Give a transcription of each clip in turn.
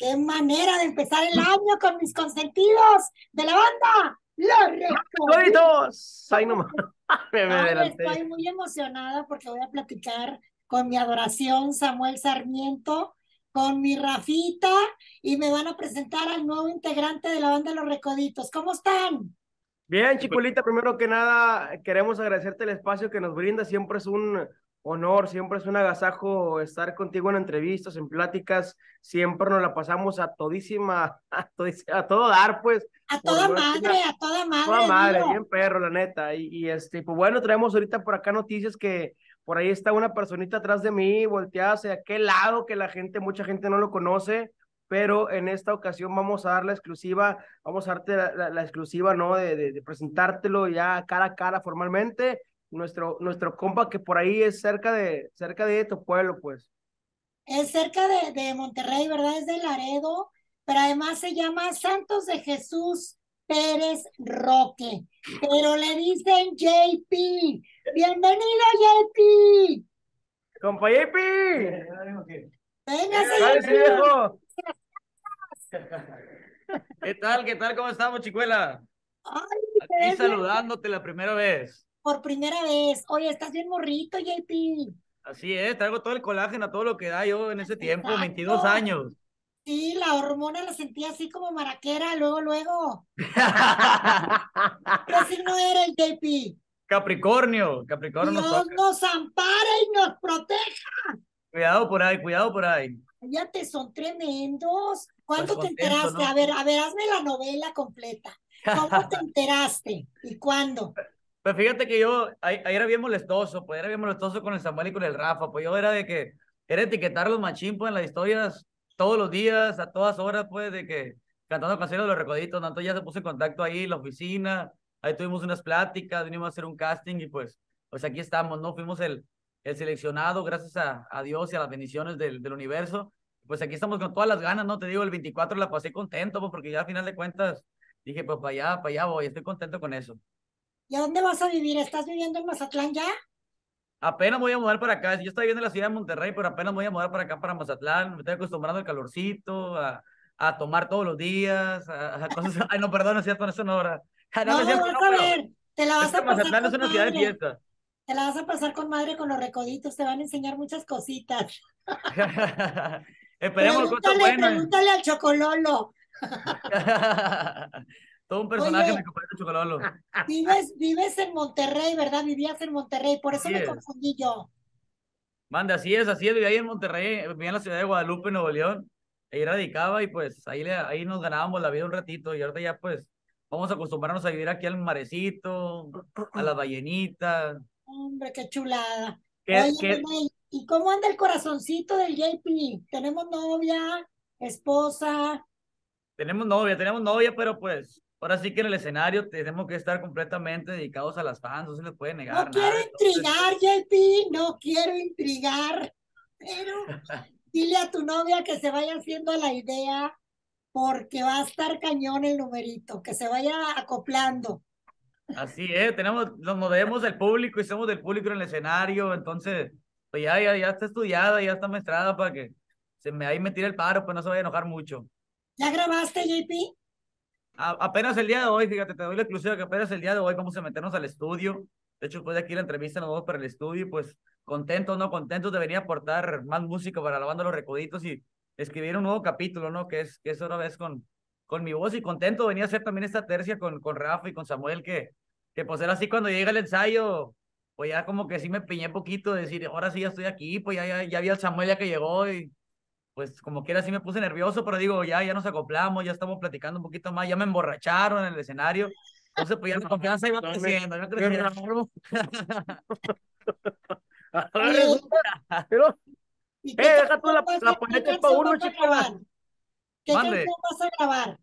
qué manera de empezar el año con mis consentidos de la banda. Los Recoditos. Ay, no me Estoy muy emocionada porque voy a platicar con mi adoración Samuel Sarmiento, con mi Rafita y me van a presentar al nuevo integrante de la banda Los Recoditos. ¿Cómo están? Bien, Chiculita, primero que nada queremos agradecerte el espacio que nos brinda. Siempre es un honor, siempre es un agasajo estar contigo en entrevistas, en pláticas. Siempre nos la pasamos a todísima, a, a todo dar, pues. A toda madre, a toda madre. Toda madre, bien perro, la neta. Y, y este, pues bueno, traemos ahorita por acá noticias que por ahí está una personita atrás de mí, volteada hacia aquel lado que la gente, mucha gente no lo conoce, pero en esta ocasión vamos a dar la exclusiva, vamos a darte la, exclusiva, ¿no? De, de, presentártelo ya cara a cara formalmente. Nuestro, nuestro compa que por ahí es cerca de, cerca de tu pueblo, pues. Es cerca de, de Monterrey, ¿verdad? Es de Laredo, pero además se llama Santos de Jesús Pérez Roque, pero le dicen JP. Bienvenido, JP. Compa JP. Venga, viejo. ¿Qué tal? ¿Qué tal? ¿Cómo estamos, chicuela? Aquí saludándote la primera vez. Por primera vez. Oye, estás bien morrito, JP. Así es, traigo todo el colágeno, todo lo que da yo en ese tiempo, 22 años. Sí, la hormona la sentía así como maraquera, luego, luego. ¿Qué no era el JP? Capricornio, Capricornio. Dios nos, ampare y nos proteja. Cuidado por ahí, cuidado por ahí. te son tremendos. ¿Cuánto pues te enteraste? A ver, a ver, hazme la novela completa. ¿Cómo te enteraste? ¿Y cuándo? Pues fíjate que yo, ahí, era bien molestoso, pues era bien molestoso con el Samuel y con el Rafa, pues yo era de que, era etiquetar los machín, pues en las historias todos los días, a todas horas, pues, de que cantando canciones de los recoditos, entonces ya se puso en contacto ahí la oficina, ahí tuvimos unas pláticas, vinimos a hacer un casting y pues, pues aquí estamos, ¿no? Fuimos el, el seleccionado, gracias a, a Dios y a las bendiciones del, del universo. Pues aquí estamos con todas las ganas, ¿no? Te digo, el 24 la pasé contento, pues, porque ya a final de cuentas dije, pues para allá, para allá voy, estoy contento con eso. ¿Y a dónde vas a vivir? ¿Estás viviendo en Mazatlán ya? Apenas voy a mudar para acá. Yo estoy viviendo en la ciudad de Monterrey, pero apenas voy a mudar para acá, para Mazatlán. Me estoy acostumbrando al calorcito, a, a tomar todos los días, a, cosas. Ay, no, perdón, es cierto, no ahora. No, no, no, vas a ver. Te la vas a pasar. Mazatlán es una ciudad de fiesta. Te la vas a pasar con madre con los recoditos, te van a enseñar muchas cositas. Esperemos cosas buenas. Pregúntale al chocololo. Todo un personaje me compadre Chocololo. Vives, vives en Monterrey, ¿verdad? Vivías en Monterrey, por eso me confundí yo. Manda, así es, así es, vivía ahí en Monterrey, vivía en la ciudad de Guadalupe, Nuevo León. Ahí radicaba y pues ahí, ahí nos ganábamos la vida un ratito y ahorita ya pues vamos a acostumbrarnos a vivir aquí al marecito, a las ballenitas. Hombre, qué chulada. Oye, ¿y cómo anda el corazoncito del JP? ¿Tenemos novia, esposa? Tenemos novia, tenemos novia, pero pues ahora sí que en el escenario tenemos que estar completamente dedicados a las fans, no se les puede negar. No quiero intrigar, JP, no quiero intrigar, pero dile a tu novia que se vaya haciendo la idea porque va a estar cañón el numerito, que se vaya acoplando. Así es, tenemos, nos movemos del público y somos del público en el escenario, entonces, pues ya, ya, ya está estudiada, ya está maestrada para que se me ahí me tire el paro, pues no se vaya a enojar mucho. ¿Ya grabaste, JP? Apenas el día de hoy, fíjate, te doy la exclusiva que apenas el día de hoy vamos a meternos al estudio. De hecho, después de aquí la entrevista nos vamos para el estudio y pues contentos, ¿no? Contentos de venir a aportar más música para la banda Los Recoditos y escribir un nuevo capítulo, ¿no? Que es, que es otra vez con, con mi voz y contento venir a hacer también esta tercia con, con Rafa y con Samuel, que, que pues era así cuando llega el ensayo, pues ya como que sí me piñé poquito de decir, ahora sí ya estoy aquí, pues ya, ya, ya vi al Samuel ya que llegó y pues como quiera sí me puse nervioso, pero digo, ya, ya nos acoplamos, ya estamos platicando un poquito más, ya me emborracharon en el escenario. Entonces, pues ya la confianza iba creciendo, iba creciendo. pero, eh, deja tú la, la ponete para uno, chico. ¿Qué canción vas a grabar?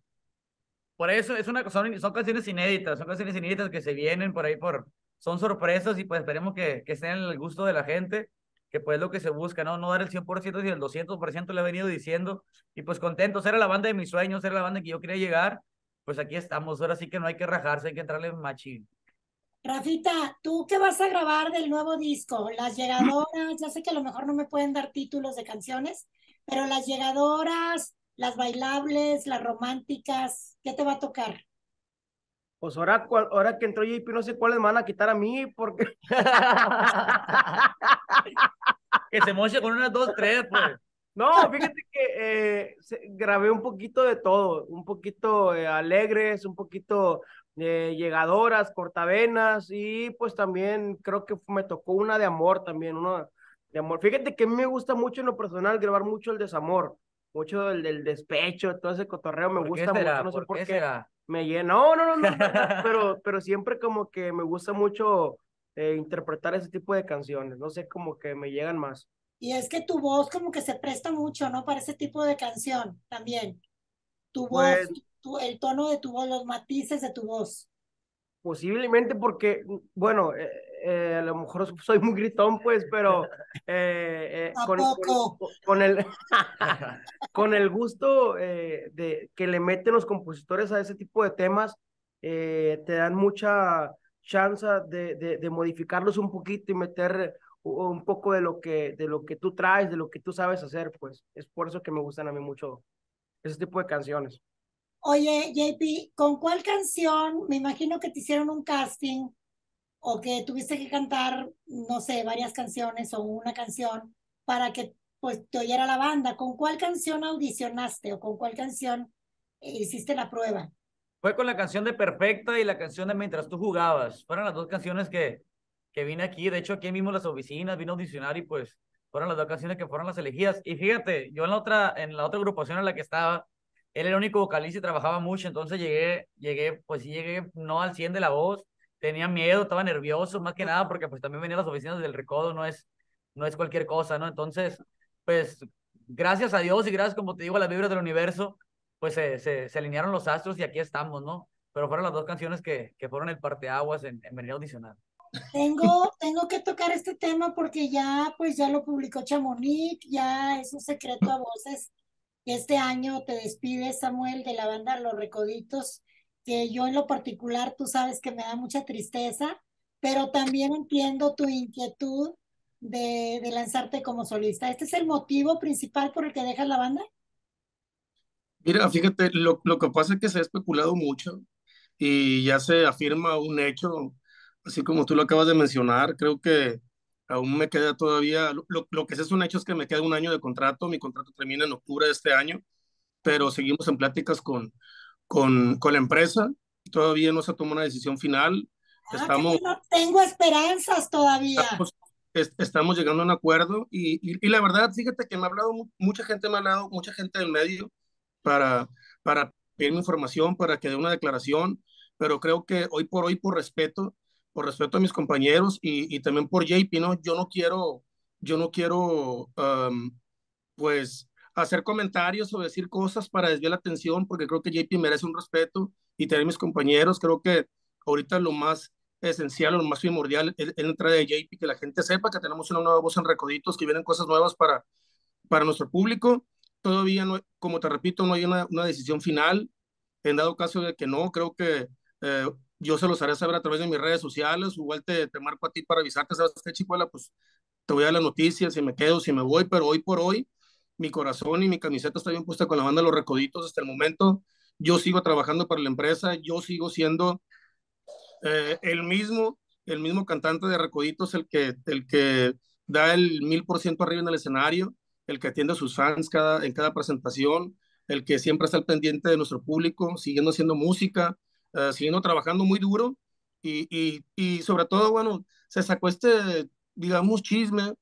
Por eso es una, son, son canciones inéditas, son canciones inéditas que se vienen por ahí por, son sorpresas y pues esperemos que, que estén en el gusto de la gente que pues lo que se busca, ¿no? No dar el 100%, sino el 200% le he venido diciendo, y pues contento, era la banda de mis sueños, era la banda que yo quería llegar, pues aquí estamos, ahora sí que no hay que rajarse, hay que entrarle machín. Rafita, ¿tú qué vas a grabar del nuevo disco? Las llegadoras, ya sé que a lo mejor no me pueden dar títulos de canciones, pero las llegadoras, las bailables, las románticas? ¿Qué te va a tocar? Pues ahora, ahora que entró JP, no sé cuáles me van a quitar a mí, porque. que se moche con unas dos, tres, pues. No, fíjate que eh, grabé un poquito de todo, un poquito eh, alegres, un poquito eh, llegadoras, cortavenas y pues también creo que me tocó una de amor también, uno de amor. Fíjate que a mí me gusta mucho en lo personal grabar mucho el desamor, mucho el del despecho, todo ese cotorreo me gusta mucho, no sé por, qué. Me llena, no, no, no, no, pero, pero siempre como que me gusta mucho interpretar ese tipo de canciones, no sé, como que me llegan más. Y es que tu voz como que se presta mucho, ¿no? Para ese tipo de canción también. Tu voz, pues tu, el tono de tu voz, los matices de tu voz. Posiblemente porque, bueno, eh, eh, a lo mejor soy muy gritón, pues, pero eh, con, con, el, con el gusto de que le meten los compositores a ese tipo de temas, te dan mucha chance de, de, de modificarlos un poquito y meter un poco de lo que de lo que tú traes, de lo que tú sabes hacer, pues es por eso que me gustan a mí mucho ese tipo de canciones. Oye, JP, ¿con cuál canción? Me imagino que te hicieron un casting o que tuviste que cantar, no sé, varias canciones o una canción para que pues te oyera la banda. ¿Con cuál canción audicionaste o con cuál canción hiciste la prueba? Fue con la canción de Perfecta y la canción de Mientras tú jugabas. Fueron las dos canciones que, que vine aquí, de hecho aquí mismo las oficinas, vino a audicionar y pues fueron las dos canciones que fueron las elegidas. Y fíjate, yo en la otra, en la otra agrupación en la que estaba, él era el único vocalista y trabajaba mucho, entonces llegué, llegué, pues sí llegué no al 100 de la voz, tenía miedo, estaba nervioso, más que nada, porque pues también venía a las oficinas del recodo, no es, no es cualquier cosa, ¿no? Entonces, pues gracias a Dios y gracias, como te digo, a las vibras del universo, pues se, se, alinearon los astros y aquí estamos, ¿no? Pero fueron las dos canciones que, que fueron el parteaguas en, en venir a audicionar. Tengo, tengo que tocar este tema porque ya, pues ya lo publicó Chamonix, ya es un secreto a voces. Este año te despides, Samuel, de la banda Los Recoditos, que yo en lo particular, tú sabes que me da mucha tristeza, pero también entiendo tu inquietud de, de lanzarte como solista. ¿Este es el motivo principal por el que dejas la banda? Mira, fíjate, lo, lo que pasa es que se ha especulado mucho y ya se afirma un hecho así como tú lo acabas de mencionar, creo que aún me queda todavía, lo, lo, que es un hecho es que me queda un año de contrato, mi contrato termina en octubre de este año, pero seguimos en pláticas con, con, con la empresa, todavía no se tomó una decisión final. Ah, estamos, no tengo esperanzas todavía. Estamos, llegando a un acuerdo y, y, la verdad, fíjate que me ha hablado, mucha gente me ha hablado, mucha gente del medio para, para pedirme información, para que dé una declaración, pero creo que hoy por hoy, por respeto, por respeto a mis compañeros y, y, también por JP, ¿no? Yo no quiero, yo no quiero, pues, hacer comentarios o decir cosas para desviar la atención, porque creo que JP merece un respeto y tener mis compañeros, creo que ahorita lo más esencial, lo más primordial es, la entrada de JP, que la gente sepa que tenemos una nueva voz en Recoditos, que vienen cosas nuevas para, para nuestro público. Todavía, no, como te repito, no hay una, una decisión final. En dado caso de que no, creo que eh, yo se los haré saber a través de mis redes sociales, igual te, te marco a ti para avisarte, ¿sabes qué, chicuela? Pues te voy a dar las noticias, si me quedo, si me voy, pero hoy por hoy mi corazón y mi camiseta está bien puesta con la banda Los Recoditos hasta el momento. Yo sigo trabajando para la empresa, yo sigo siendo eh, el mismo, el mismo cantante de Recoditos, el que, el que da el mil por ciento arriba en el escenario, el que atiende a sus fans cada, en cada presentación, el que siempre está al pendiente de nuestro público, siguiendo haciendo música, uh, siguiendo trabajando muy duro y, y, y, sobre todo, bueno, se sacó este, digamos, chisme,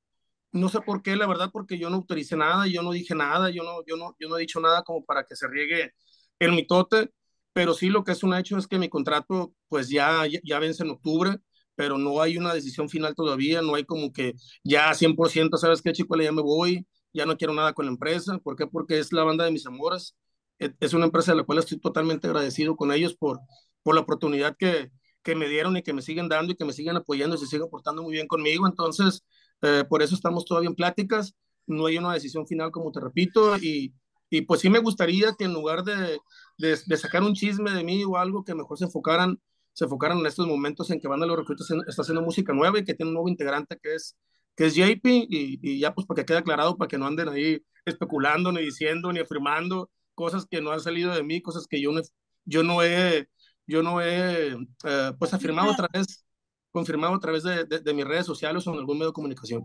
no sé por qué, la verdad, porque yo no autoricé nada, yo no dije nada, yo no, yo no, yo no he dicho nada como para que se riegue el mitote, pero sí lo que es un hecho es que mi contrato pues ya, ya vence en octubre, pero no hay una decisión final todavía, no hay como que ya 100%, ¿sabes qué, chico? Ya me voy, ya no quiero nada con la empresa, ¿por qué? Porque es la banda de mis amores, e, es una empresa de la cual estoy totalmente agradecido con ellos por, por la oportunidad que, que me dieron y que me siguen dando y que me siguen apoyando y se siguen portando muy bien conmigo. Entonces, eh, por eso estamos todavía en pláticas. No hay una decisión final, como te repito, y, y pues sí me gustaría que en lugar de, de, de, sacar un chisme de mí o algo, que mejor se enfocaran, se enfocaran en estos momentos en que Banda Los Reclutas está haciendo música nueva y que tiene un nuevo integrante que es, que es JP, y, y ya pues para que quede aclarado, para que no anden ahí especulando, ni diciendo, ni afirmando, cosas que no han salido de mí, cosas que yo no, yo no he, yo no he, eh, pues afirmado a través, confirmado a través de, de, de mis redes sociales o en algún medio de comunicación.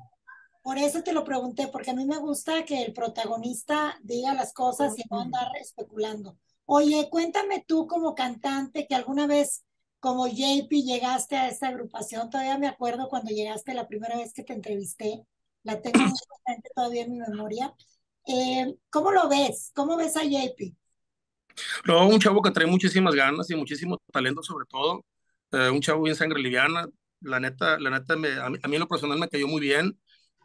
Por eso te lo pregunté, porque a mí me gusta que el protagonista diga las cosas y no andar especulando. Oye, cuéntame tú como cantante que alguna vez como JP llegaste a esta agrupación, todavía me acuerdo cuando llegaste la primera vez que te entrevisté, la tengo todavía en mi memoria. Eh, ¿Cómo lo ves? ¿Cómo ves a JP? No, un chavo que trae muchísimas ganas y muchísimo talento sobre todo, eh, un chavo bien sangre liviana, la neta, la neta, me, a, mí, a mí en lo personal me cayó muy bien,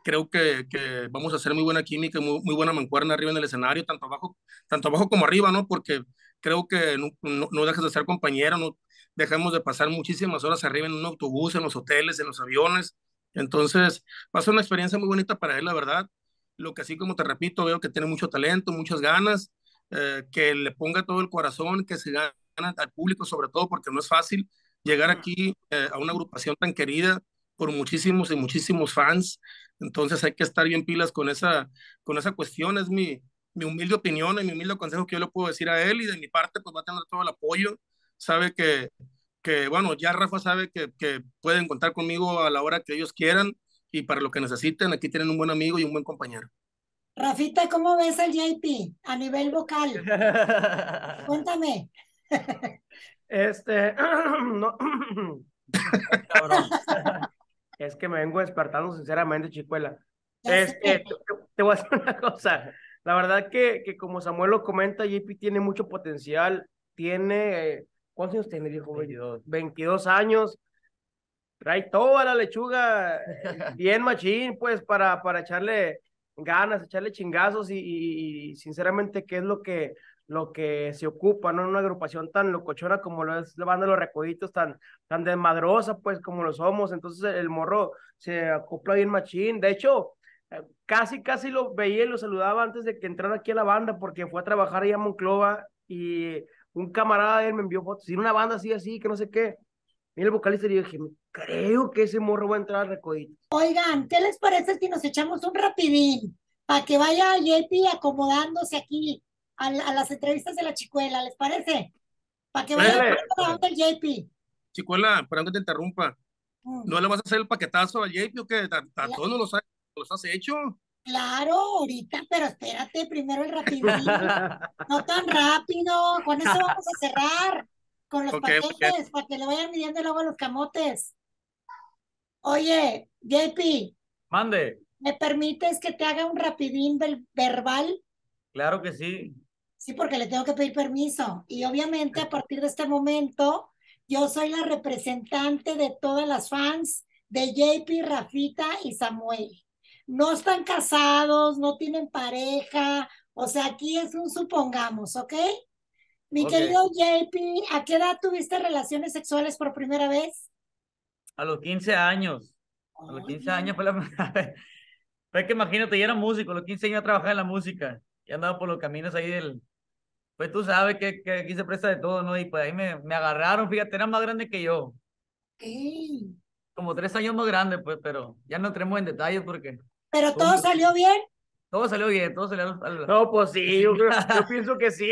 creo que, que, vamos a hacer muy buena química, muy, muy, buena mancuerna arriba en el escenario, tanto abajo, tanto abajo como arriba, ¿no? Porque creo que no, no, no dejas de ser compañero, no dejamos de pasar muchísimas horas arriba en un autobús, en los hoteles, en los aviones. Entonces, va a ser una experiencia muy bonita para él, la verdad. Lo que así como te repito, veo que tiene mucho talento, muchas ganas, eh, que le ponga todo el corazón, que se gane al público sobre todo, porque no es fácil llegar aquí eh, a una agrupación tan querida por muchísimos y muchísimos fans. Entonces hay que estar bien pilas con esa, con esa cuestión. Es mi, mi humilde opinión y mi humilde consejo que yo le puedo decir a él y de mi parte pues va a tener todo el apoyo. Sabe que, que bueno, ya Rafa sabe que, que pueden contar conmigo a la hora que ellos quieran y para lo que necesiten. Aquí tienen un buen amigo y un buen compañero. Rafita, ¿cómo ves al JP a nivel vocal? Cuéntame. Este, no. es que me vengo despertando sinceramente, chicuela. Este, te, te, voy a decir una cosa. La verdad que, que como Samuel lo comenta, JP tiene mucho potencial. Tiene, ¿cuántos años tiene, dijo? 22. 22 años. Trae toda la lechuga bien machín, pues, para, para echarle ganas, echarle chingazos y, y, y sinceramente, ¿qué es lo que lo que se ocupa, ¿no? Una agrupación tan locochona como lo es la banda de los Recoditos, tan, tan desmadrosa, pues, como lo somos. Entonces el morro se acopla bien machín. De hecho, casi, casi lo veía y lo saludaba antes de que entrara aquí a la banda, porque fue a trabajar allá a Monclova y un camarada de él me envió fotos. Y una banda así, así, que no sé qué. Y el vocalista y yo dije, creo que ese morro va a entrar al Recoditos. Oigan, ¿qué les parece si nos echamos un rapidín? Para que vaya JP acomodándose aquí a, a, las entrevistas de la chicuela, ¿les parece? Para que vaya el JP. Chicuela, perdón que te interrumpa. Mm. ¿No le vas a hacer el paquetazo al JP o qué? ¿A, a todos los, los has hecho? Claro, ahorita, pero espérate, primero el rapidín. no tan rápido, con eso vamos a cerrar. Con los okay, paquetes, okay. para que le vayan midiendo luego los camotes. Oye, JP. Mande. ¿Me permites que te haga un rapidín verbal? Claro que sí. Sí, porque le tengo que pedir permiso. Y obviamente a partir de este momento, yo soy la representante de todas las fans de JP, Rafita y Samuel. No están casados, no tienen pareja, o sea, aquí es un supongamos, ¿ok? Mi okay. querido JP, ¿a qué edad tuviste relaciones sexuales por primera vez? A los 15 años. A los 15 años fue la primera vez. Pero que imagínate, yo era músico, a los 15 años trabajaba en la música y andaba por los caminos ahí del, pues tú sabes que, que, aquí se presta de todo, ¿no? Y pues ahí me, me agarraron, fíjate, era más grande que yo. ¿Qué? Como tres años más grande, pues, pero ya no entremos en detalles porque... ¿Pero todo salió bien? Todo salió bien, todo salió... No, pues sí, yo, creo, yo pienso que sí.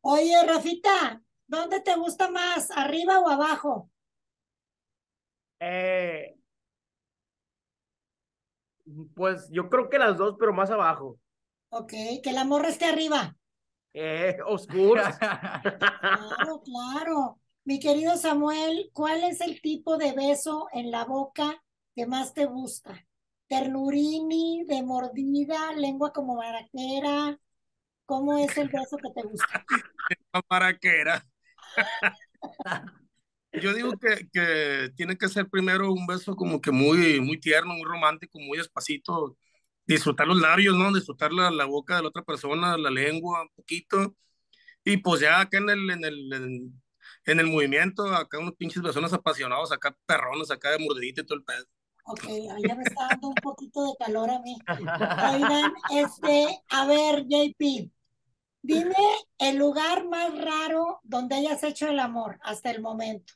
Oye, Rafita, ¿dónde te gusta más, arriba o abajo? Eh, pues yo creo que las dos, pero más abajo. Ok, que la morra esté arriba. Eh, oscuros. claro, claro. Mi querido Samuel, ¿cuál es el tipo de beso en la boca que más te gusta? ¿Ternurini, de mordida, lengua como maraquera? ¿Cómo es el beso que te gusta? maraquera. Yo digo que, que tiene que ser primero un beso como que muy, muy tierno, muy romántico, muy despacito, disfrutar los labios, ¿no? Disfrutar la, la, boca de la otra persona, la lengua, un poquito. Y pues ya acá en el, en el, en, el movimiento, acá unos pinches personas apasionados, acá perrones, acá de mordidita y todo el pedo. Ok, ya me está dando un poquito de calor a mí. Oigan, este, a ver, JP, dime el lugar más raro donde hayas hecho el amor hasta el momento.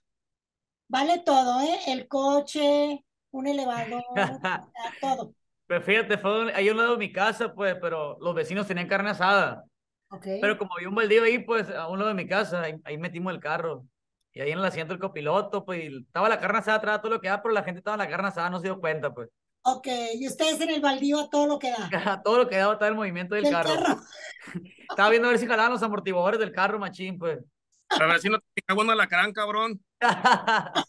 Vale todo, ¿eh? El coche, un elevador, todo. Pues fíjate, fue ahí a un lado de mi casa, pues, pero los vecinos tenían carne asada. Ok. Pero como había un baldío ahí, pues a un lado de mi casa, ahí, ahí metimos el carro. Y ahí en el asiento el copiloto, pues y estaba la carne asada atrás, todo lo que da, pero la gente estaba en la carne asada, no se dio cuenta, pues. Ok, y ustedes en el baldío a todo lo que da. todo lo que daba estaba el movimiento del Del carro. carro. Estaba viendo a ver si jalaban los amortiguadores del carro, machín, pues. A ver si no te cago en alacrán, cabrón.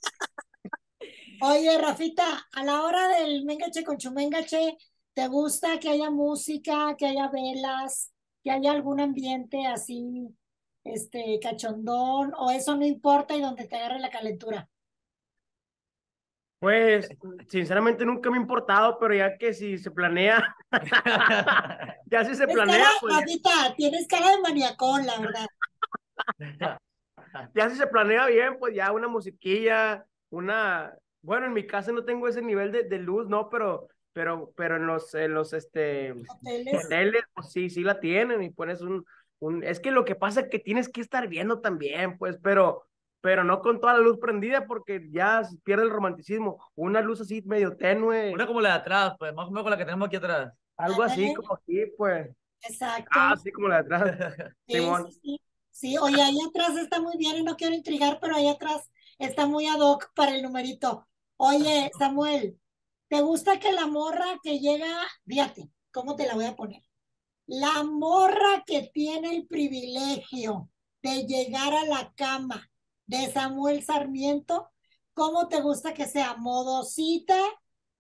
Oye, Rafita, a la hora del mengache con chumengache, ¿te gusta que haya música, que haya velas, que haya algún ambiente así, este, cachondón, o eso no importa y donde te agarre la calentura? Pues, sinceramente nunca me ha importado, pero ya que si se planea, ya si se planea, cara, pues Rafita, tienes cara de maniacón, la verdad. ya si se planea bien, pues ya una musiquilla, una, bueno, en mi casa no tengo ese nivel de, de luz, no, pero, pero, pero en los, en los, este, Hoteles. hoteles, pues sí, sí la tienen y pones un, un, es que lo que pasa es que tienes que estar viendo también, pues, pero, pero no con toda la luz prendida porque ya pierde el romanticismo, una luz así medio tenue, Una como la de atrás, pues, más o menos con la que tenemos aquí atrás. algo así Ándale. como aquí, pues, Exacto. ah, así como la de atrás, Sí, Simón. sí, sí. Sí, oye, ahí atrás está muy bien y no quiero intrigar, pero ahí atrás está muy ad hoc para el numerito. Oye, Samuel, ¿te gusta que la morra que llega, fíjate, ¿cómo te la voy a poner? La morra que tiene el privilegio de llegar a la cama de Samuel Sarmiento, ¿cómo te gusta que sea? ¿Modosita,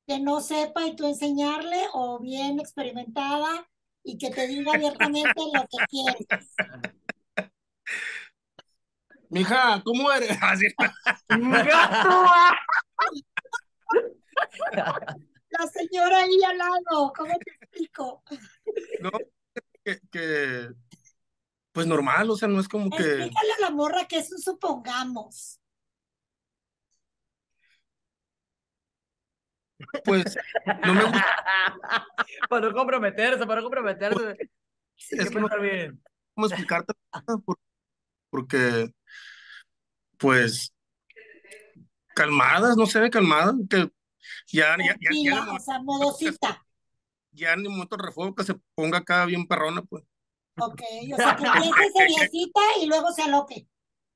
que no sepa y tú enseñarle, o bien experimentada y que te diga abiertamente lo que quieres? Mija, ¿cómo eres? La señora ahí al lado, ¿cómo te explico? no, que, que, pues normal, o sea, no es como que, Explícale a la morra que es un supongamos. pues, no me gusta, para no comprometerse, para no comprometerse. Sí, es que no bien. cómo explicarte, por- porque, pues, calmadas, no sé, calmadas, que ya, ya, ya, ya, o sea, modosita. ya en el momento del refuego que se ponga acá bien perrona, pues, Ok, o sea, que empiece seriecita y luego se aloque.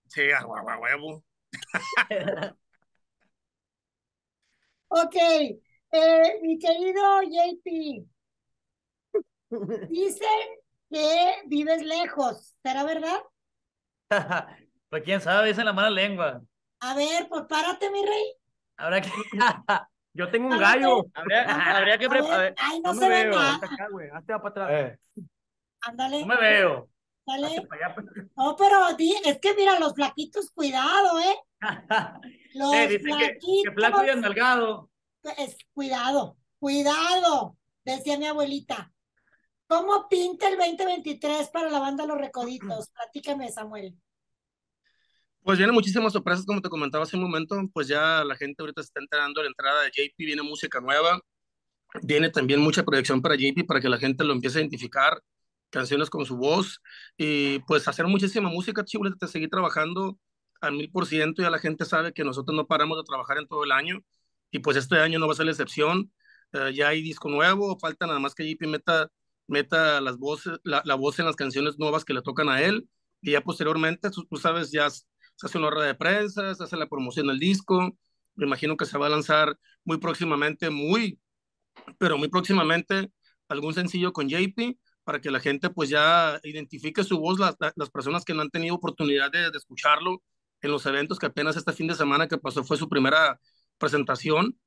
sí, a hue- a huevo. Ok, eh, mi querido JP, dicen que vives lejos, ¿será verdad? pues quién sabe, dicen la mala lengua. A ver, pues párate, mi rey. Habrá que, Yo tengo un gallo. habría, habría que A pre- a ver, ver, ay, no No se me ve veo. nada. Hazte acá, güey. Hazte para atrás. eh, Ándale, no me veo. dale. Pues. No, pero es que mira, los flaquitos, cuidado, ¿eh? Los Eh, dicen que, que flaco y enalgado. es, cuidado, cuidado, decía mi abuelita. ¿Cómo pinta el 2023 para la banda Los Recoditos? Platícame, Samuel. Pues vienen muchísimas sorpresas, como te comentaba hace un momento, pues ya la gente ahorita se está enterando de la entrada de JP, viene música nueva, viene también mucha proyección para JP para que la gente lo empiece a identificar, canciones con su voz y pues hacer muchísima música, chicos, de seguir trabajando al mil por ciento, ya la gente sabe que nosotros no paramos de trabajar en todo el año y pues este año no va a ser la excepción, Eh, ya hay disco nuevo, falta nada más que JP meta, meta las voces, la, la voz en las canciones nuevas que le tocan a él y ya posteriormente, tú, tú sabes, ya se hace una rueda de prensa, se hace la promoción del disco, me imagino que se va a lanzar muy próximamente, muy, pero muy próximamente algún sencillo con JP para que la gente pues ya identifique su voz, las, las personas que no han tenido oportunidad de, escucharlo en los eventos que apenas este fin de semana que pasó fue su primera presentación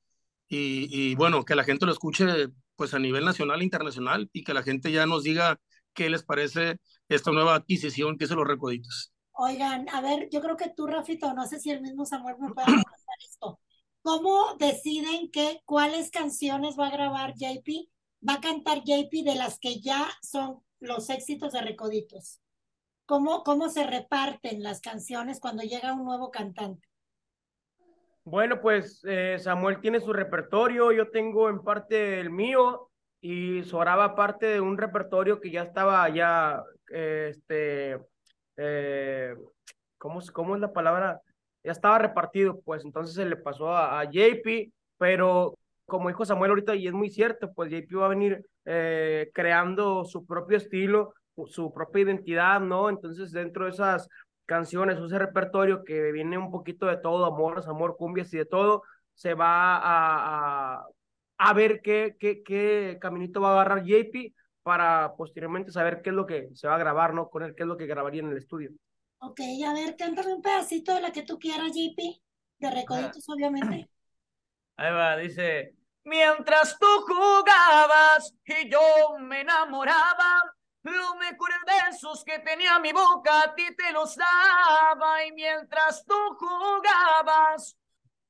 y, y bueno, que la gente lo escuche pues a nivel nacional e internacional y que la gente ya nos diga qué les parece esta nueva adquisición que es los Recoditos. Oigan, a ver, yo creo que tú, Rafito, no sé si el mismo Samuel me puede contestar esto. ¿Cómo deciden qué, cuáles canciones va a grabar JP? Va a cantar JP de las que ya son los éxitos de Recoditos. ¿Cómo, cómo se reparten las canciones cuando llega un nuevo cantante? Bueno, pues eh, Samuel tiene su repertorio, yo tengo en parte el mío y Soraba parte de un repertorio que ya estaba ya, eh, este, eh, ¿cómo, ¿cómo es la palabra? Ya estaba repartido, pues entonces se le pasó a, a JP, pero como dijo Samuel ahorita, y es muy cierto, pues JP va a venir eh, creando su propio estilo su propia identidad, ¿no? Entonces, dentro de esas canciones, ese repertorio que viene un poquito de todo, amor, amor, cumbias y de todo, se va a, a, a ver qué, qué, qué caminito va a agarrar JP para posteriormente saber qué es lo que se va a grabar, ¿no? Con él, qué es lo que grabaría en el estudio. Ok, a ver, cántame un pedacito de la que tú quieras, JP, de Recoditos, obviamente. Ahí va, dice, mientras tú jugabas y yo me enamoraba, los mejores besos que tenía mi boca a ti te los daba y mientras tú jugabas.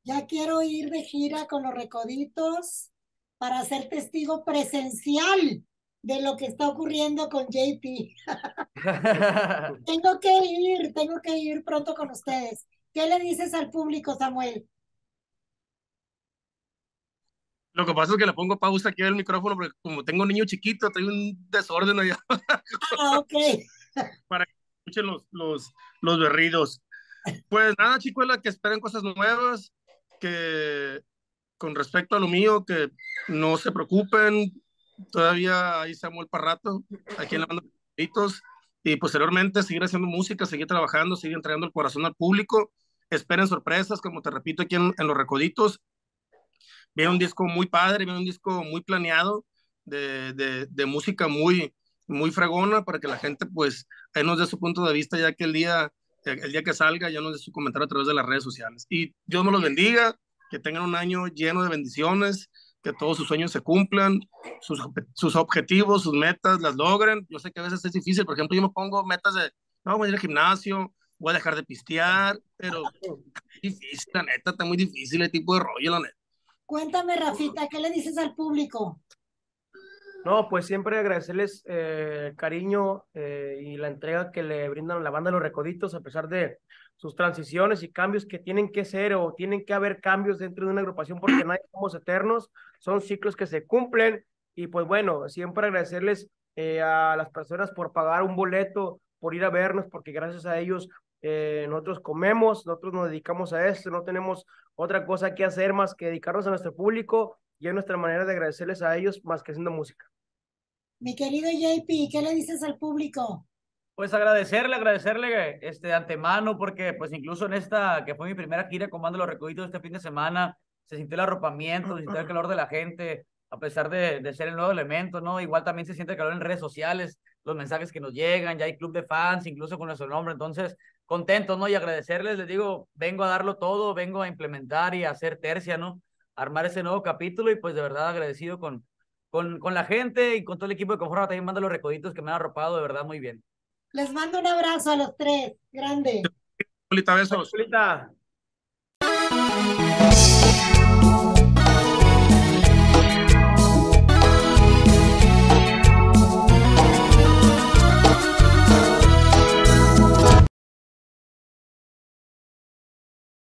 Ya quiero ir de gira con los Recoditos para ser testigo presencial de lo que está ocurriendo con JP. tengo que ir, tengo que ir pronto con ustedes. ¿Qué le dices al público, Samuel? Lo que pasa es que le pongo pausa aquí el micrófono porque como tengo un niño chiquito, tengo un desorden allá. Ah, ok. Para que escuchen los, los, los berridos. Pues nada, chicuela, que esperen cosas nuevas, que con respecto a lo mío, que no se preocupen, todavía hay Samuel Parrato, aquí en la banda y posteriormente seguir haciendo música, seguir trabajando, seguir entregando el corazón al público. Esperen sorpresas, como te repito, aquí en, Los Recoditos. Viene un disco muy padre, viene un disco muy planeado, de, de, música muy, muy fregona, para que la gente, pues, ahí nos dé su punto de vista, ya que el día, el día que salga, ya nos dé su comentario a través de las redes sociales. Y Dios me los bendiga, que tengan un año lleno de bendiciones, que todos sus sueños se cumplan, sus, sus objetivos, sus metas las logren. Yo sé que a veces es difícil, por ejemplo, yo me pongo metas de, no, voy a ir al gimnasio, voy a dejar de pistear, pero es difícil, la neta, está muy difícil el tipo de rollo, la neta. Cuéntame, Rafita, ¿qué le dices al público? No, pues siempre agradecerles eh, el cariño eh, y la entrega que le brindan la banda Los Recoditos, a pesar de sus transiciones y cambios que tienen que ser o tienen que haber cambios dentro de una agrupación porque nadie somos eternos, son ciclos que se cumplen. Y pues bueno, siempre agradecerles eh, a las personas por pagar un boleto, por ir a vernos, porque gracias a ellos nosotros comemos, nosotros nos dedicamos a esto, no tenemos otra cosa que hacer más que dedicarnos a nuestro público y es nuestra manera de agradecerles a ellos más que haciendo música. Mi querido JP, ¿qué le dices al público? Pues agradecerle, agradecerle este, de antemano, porque pues incluso en esta, que fue mi primera gira con Banda Los Recoditos este fin de semana, se sintió el arropamiento, se sintió el calor de la gente, a pesar de, de, ser el nuevo elemento, ¿no? Igual también se siente el calor en redes sociales, los mensajes que nos llegan, ya hay club de fans, incluso con nuestro nombre, entonces contentos, ¿no? Y agradecerles, les digo, vengo a darlo todo, vengo a implementar y a hacer tercia, ¿no? Armar ese nuevo capítulo y pues de verdad agradecido con, con, con la gente y con todo el equipo de Conforma, también mando los recoditos que me han arropado de verdad muy bien. Les mando un abrazo a los tres. Grande. Polita, besos. Polita.